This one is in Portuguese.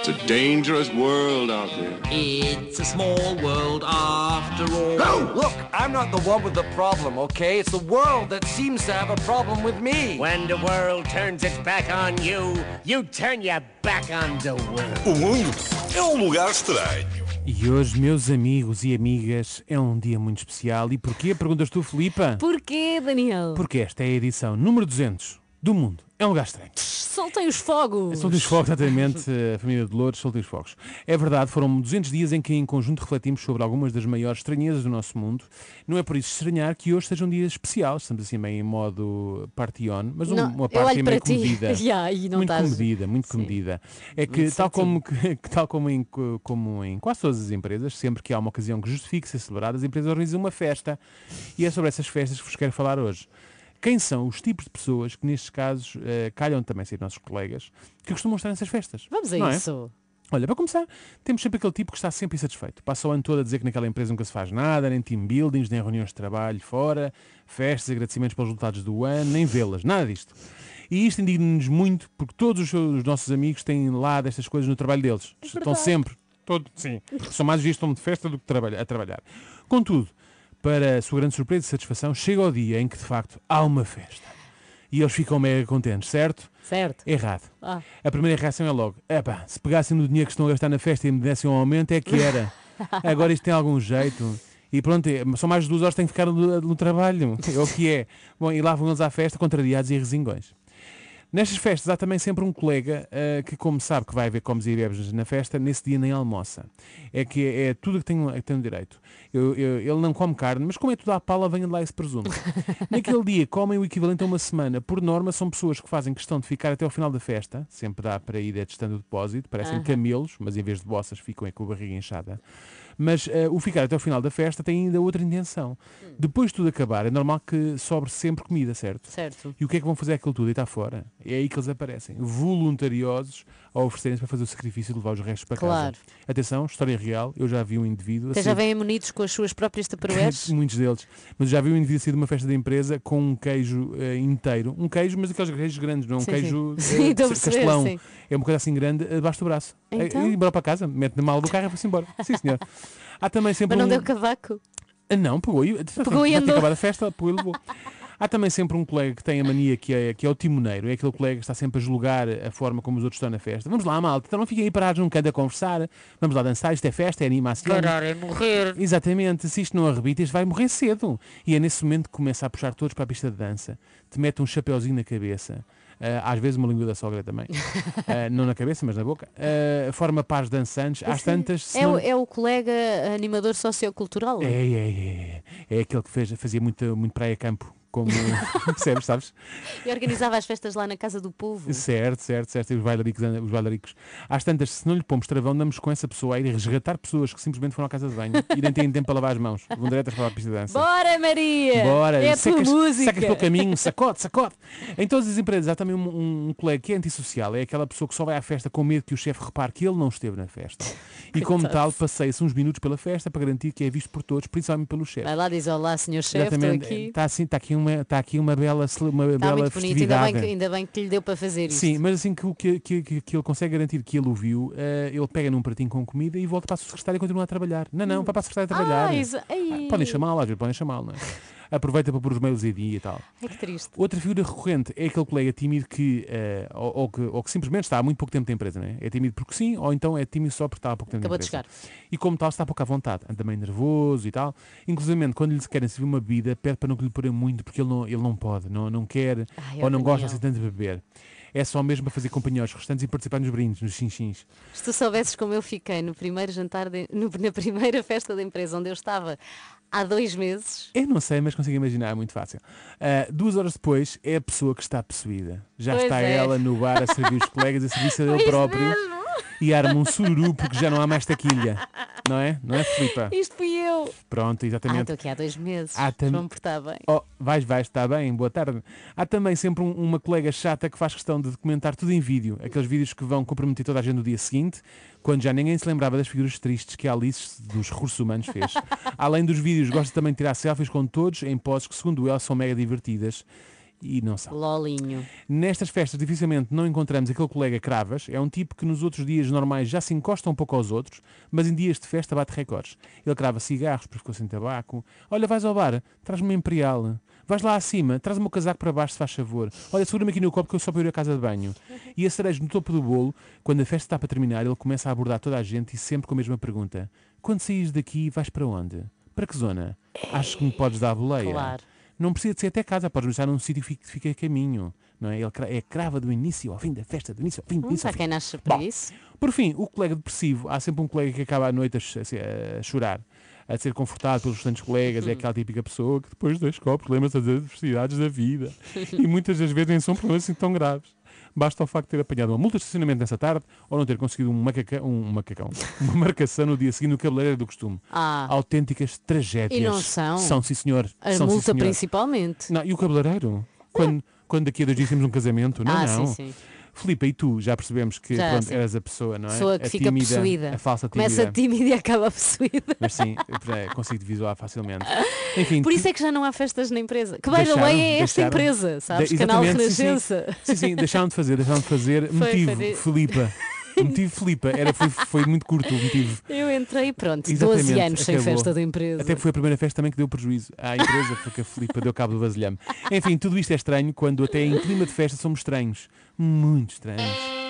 It's a dangerous world out there. It's a small world after all. Look, I'm not the one with the problem, okay? It's the world that seems to have a problem with me. When the world turns its back on you, you turn your back on the world. O mundo é um lugar estranho. E hoje, meus amigos e amigas, é um dia muito especial. E porquê? Perguntas tu, Filipa? Porquê, Daniel? Porque esta é a edição número 200 do mundo. É um lugar estranho. Soltem os fogos. Soltem os fogos, exatamente, a família de Lourdes, soltem os fogos. É verdade, foram 200 dias em que em conjunto refletimos sobre algumas das maiores estranhezas do nosso mundo. Não é por isso estranhar que hoje seja um dia especial, estamos assim meio em modo party on, mas um- Não, uma olho meio comedida. E não muito estás- comedida, muito Sim. comedida. É que Muito tal, como, que, tal como em, co- como em quase todas as empresas, sempre que há uma ocasião que justifique ser celebrada, as empresas organizam uma festa. E é sobre essas festas que vos quero falar hoje. Quem são os tipos de pessoas que, nestes casos, eh, calham também ser nossos colegas, que costumam estar nessas festas? Vamos a não é? isso. Olha, para começar, temos sempre aquele tipo que está sempre insatisfeito. Passa o ano todo a dizer que naquela empresa nunca se faz nada, nem team buildings, nem reuniões de trabalho fora, festas, agradecimentos pelos resultados do ano, nem vê-las, nada disto. E isto indigna-nos muito porque todos os, nossos amigos têm lá destas coisas no trabalho deles. estão sempre, todo, sim, são mais dias estão de festa do que trabalha- a trabalhar. Contudo, para a sua grande surpresa e satisfação, chega o dia em que de facto há uma festa. E eles ficam mega contentes, certo? Certo. Errado. Ah. A primeira reação é logo, epá, se pegassem no dinheiro que estão a gastar na festa e me dessem um aumento é que era. Agora isto tem algum jeito. E pronto, é- são mais de duas horas que têm que ficar no, no trabalho. É o que é. Bom, e lá vão eles à festa contrariados e resingões. Nestas festas há também sempre um colega ah, que, como sabe que vai haver comes e bebes na festa, nesse dia nem almoça. É que é, é tudo que tem, que tem direito. Eu- eu- ele não come carne, mas como é tudo à pala, venha de lá esse presumo. Naquele dia comem o equivalente a uma semana. Por norma, são pessoas que fazem questão de ficar até ao final da festa. Sempre dá para ir atestando o depósito. Parecem Aham. camelos, mas em vez de bossas ficam é com a barriga inchada. Mas ah, o ficar até ao final da festa tem ainda outra intenção. Depois de tudo acabar, é normal que sobre sempre comida, certo? Certo. E o que é que vão fazer aquilo tudo? E está fora. É aí que eles aparecem, voluntariosos a oferecerem-se para fazer o sacrifício de levar os restos para Claro. casa. Atenção, história real, eu já vi um indivíduo. Até já sair- vêm munidos com as suas próprias taparoeiras? Muitos deles. Mas já vi um indivíduo sair de uma festa de empresa com um queijo eh, inteiro. Um queijo, mas aqueles queijos grandes, não é um Sim, queijo sim. perceber, castelão. sim. É uma coisa assim grande, debaixo do braço. Então? Eh, E embora para casa, mete na mala do carro e vai-se embora. Sim, senhor. Há também sempre Mas não um... deu cavaco? Ah, Não, pegou e, Pegou e andou. acabado a festa, pegou e levou. Há também sempre um colega que tem a mania que é, que é o timoneiro, é aquele colega que está sempre a julgar a forma como os outros estão na festa. Vamos lá, malta, então não fiquem aí parados num canto a conversar, vamos lá dançar, isto é festa, é animação. Parar é morrer. Exatamente, se isto não arrebita, isto vai morrer cedo. E é nesse momento que começa a puxar todos para a pista de dança, te mete um chapeuzinho na cabeça, às vezes uma língua da sogra também, Ah, não na cabeça, mas na boca, Ah, forma pares dançantes, às tantas. É, o, é o colega animador sociocultural? é, é, é, é. É aquele que fez, fazia muito, muito praia-campo, como percebes, sabes? E organizava as festas lá na casa do povo. Certo, certo, certo. E os bailaricos, andam- os bailaricos. Às tantas, se não lhe pomos travão, andamos com essa pessoa a ir resgatar pessoas que simplesmente foram à casa de banho e nem têm tempo para lavar as mãos. Vão diretas para a pista de dança. Bora, Maria! Bora, É a tua secas, música! secas pelo caminho, sacode, sacode. Em todas as empresas há também um, um- um colega que é antissocial, é aquela pessoa que só vai à festa com medo que o chefe repare que ele não esteve na festa. E como tal, passeia-se uns minutos pela festa para garantir que é visto por todos, principalmente pelo chefe. Vai lá, diz olá, senhor chefe, estou Exatamente. aqui. Está assim, está aqui uma, está aqui uma bela, uma Está bela muito bonito, ainda bem, que, ainda bem que lhe deu para fazer isso. Sim, mas assim que, que, que, que, ele consegue garantir que ele o viu, eh, ele pega num pratinho com comida e volta para a secretária e continua a trabalhar. Não, não, vai para a secretária a trabalhar. Ah, Ai. Podem chamá-lo, às vezes podem chamá-lo, não é? Aproveita para pôr os mails em dia e tal. Ai, que triste. Outra figura recorrente é aquele colega tímido que, eh, ou, ou que, ou que simplesmente está há muito pouco tempo na empresa, não é? É tímido porque sim, ou então é tímido só porque está há pouco tempo Acabou na de empresa. chegar. E como tal está pouco à vontade, anda meio nervoso e tal. Inclusive, quando lhe querem servir uma bebida, pede para não lhe porem muito porque ele não, ele não pode, não, não quer Ai, ou não gosta assim tanto de beber. É só mesmo para fazer companhia aos restantes e participar nos brindes, nos chinchins. Se tu soubesses como eu fiquei no primeiro jantar, de- no- na primeira festa da empresa onde eu estava há dois meses, Eu não sei, mas consigo imaginar, é muito fácil. Ah, duas horas depois é a pessoa que está possuída. Já Pois está é. ela no bar a servir os colegas, a serviço dele Isso próprio mesmo. e arma um sururu porque já não há mais taquilha. Não é? Não é, Filipa? isto fui eu. Pronto, Ah, exatamente. estou aqui há dois meses. Ah, tam- Vou-me portar bem. Oh, vais, vais, está bem, boa tarde. Há também sempre um- uma colega chata que faz questão de documentar tudo em vídeo. Aqueles vídeos que vão comprometer toda a gente no dia seguinte, quando já ninguém se lembrava das figuras tristes que a Alice dos recursos humanos fez. Além dos vídeos, gosta também de tirar selfies com todos em poses que, segundo ela, são mega divertidas. E não são. Lolinho. Nestas festas dificilmente não encontramos aquele colega cravas, é um tipo que nos outros dias normais já se encosta um pouco aos outros, mas em dias de festa bate recordes. Ele crava cigarros porque ficou sem tabaco. Olha, vais ao bar, traz-me uma imperial. Vais lá acima, traz o meu casaco para baixo se faz favor. Olha, segura-me aqui no copo que eu só para ir à casa de banho. E a cereja no topo do bolo, quando a festa está para terminar, ele começa a abordar toda a gente e sempre com a mesma pergunta. Quando saís daqui, vais para onde? Para que zona? Achas que me podes dar a boleia? Claro. Não precisa de ser até casa, podes deixar num sítio que fica a caminho. Não é? Ele é crava do início ao fim da festa, do início ao fim, do Hum, início ao fim. quem nasce para isso. Por fim, o colega depressivo, há sempre um colega que acaba à noite a, a chorar, a ser confortado pelos restantes colegas, é aquela típica pessoa que depois dos copos lembra-se das adversidades da vida. e muitas das vezes nem são problemas assim tão graves. Basta o facto de ter apanhado uma multa de estacionamento nessa tarde ou não ter conseguido um, macaca, um macacão, uma marcação no dia seguinte no cabeleireiro do costume. Ah. Autênticas tragédias. E não são? São, sim senhor. A são, sim, multa senhor. principalmente. Não, e o cabeleireiro? Quando, quando daqui a dois dias temos um casamento? Não, ah, não. sim, sim. Filipe, e tu já percebemos que Já, pronto, eras a pessoa, não é? Pessoa que a fica tímida, possuída. A falsa tímida. Começa tímida e acaba possuída. Mas sim, é, consigo te visualizar facilmente. Enfim, Por isso é que já não há festas na empresa. Que by the way é esta deixaram- empresa, sabes? De- Canal exatamente, sim, sim. Renascença. Sim, sim, deixaram de fazer, deixaram de fazer. Foi, motivo, foi de- Filipa. O motivo Filipa era, foi, foi muito curto o motivo. Eu entrei pronto, 12 Exatamente, anos sem acabou. festa da empresa. Até foi a primeira festa também que deu prejuízo à empresa, porque a Filipa deu cabo do vasilhame. Enfim, tudo isto é estranho quando até em clima de festa somos estranhos. Muito estranhos.